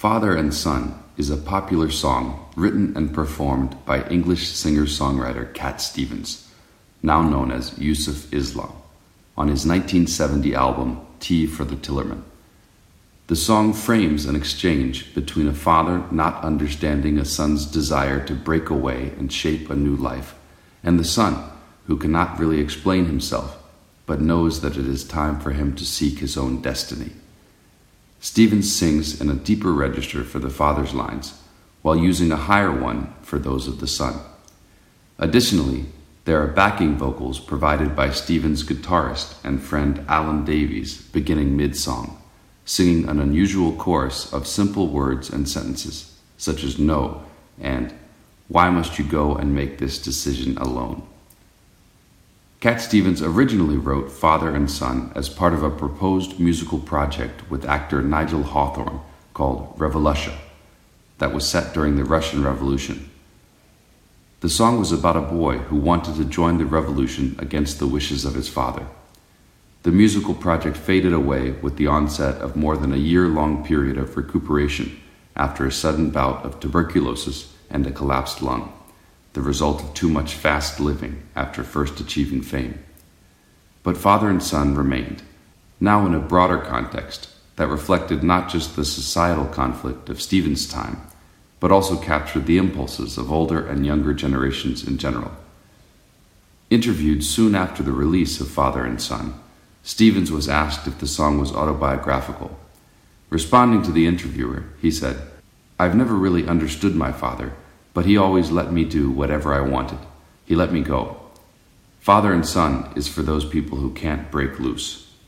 Father and Son is a popular song written and performed by English singer songwriter Cat Stevens, now known as Yusuf Islam, on his 1970 album Tea for the Tillerman. The song frames an exchange between a father not understanding a son's desire to break away and shape a new life, and the son who cannot really explain himself but knows that it is time for him to seek his own destiny. Stevens sings in a deeper register for the father's lines, while using a higher one for those of the son. Additionally, there are backing vocals provided by Stevens' guitarist and friend Alan Davies beginning mid song, singing an unusual chorus of simple words and sentences, such as no and why must you go and make this decision alone? Cat Stevens originally wrote Father and Son as part of a proposed musical project with actor Nigel Hawthorne called Revolution that was set during the Russian Revolution. The song was about a boy who wanted to join the revolution against the wishes of his father. The musical project faded away with the onset of more than a year long period of recuperation after a sudden bout of tuberculosis and a collapsed lung the result of too much fast living after first achieving fame. But father and son remained, now in a broader context that reflected not just the societal conflict of Stevens' time, but also captured the impulses of older and younger generations in general. Interviewed soon after the release of Father and Son, Stevens was asked if the song was autobiographical. Responding to the interviewer, he said, I've never really understood my father but he always let me do whatever I wanted. He let me go. Father and Son is for those people who can't break loose.